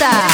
Es.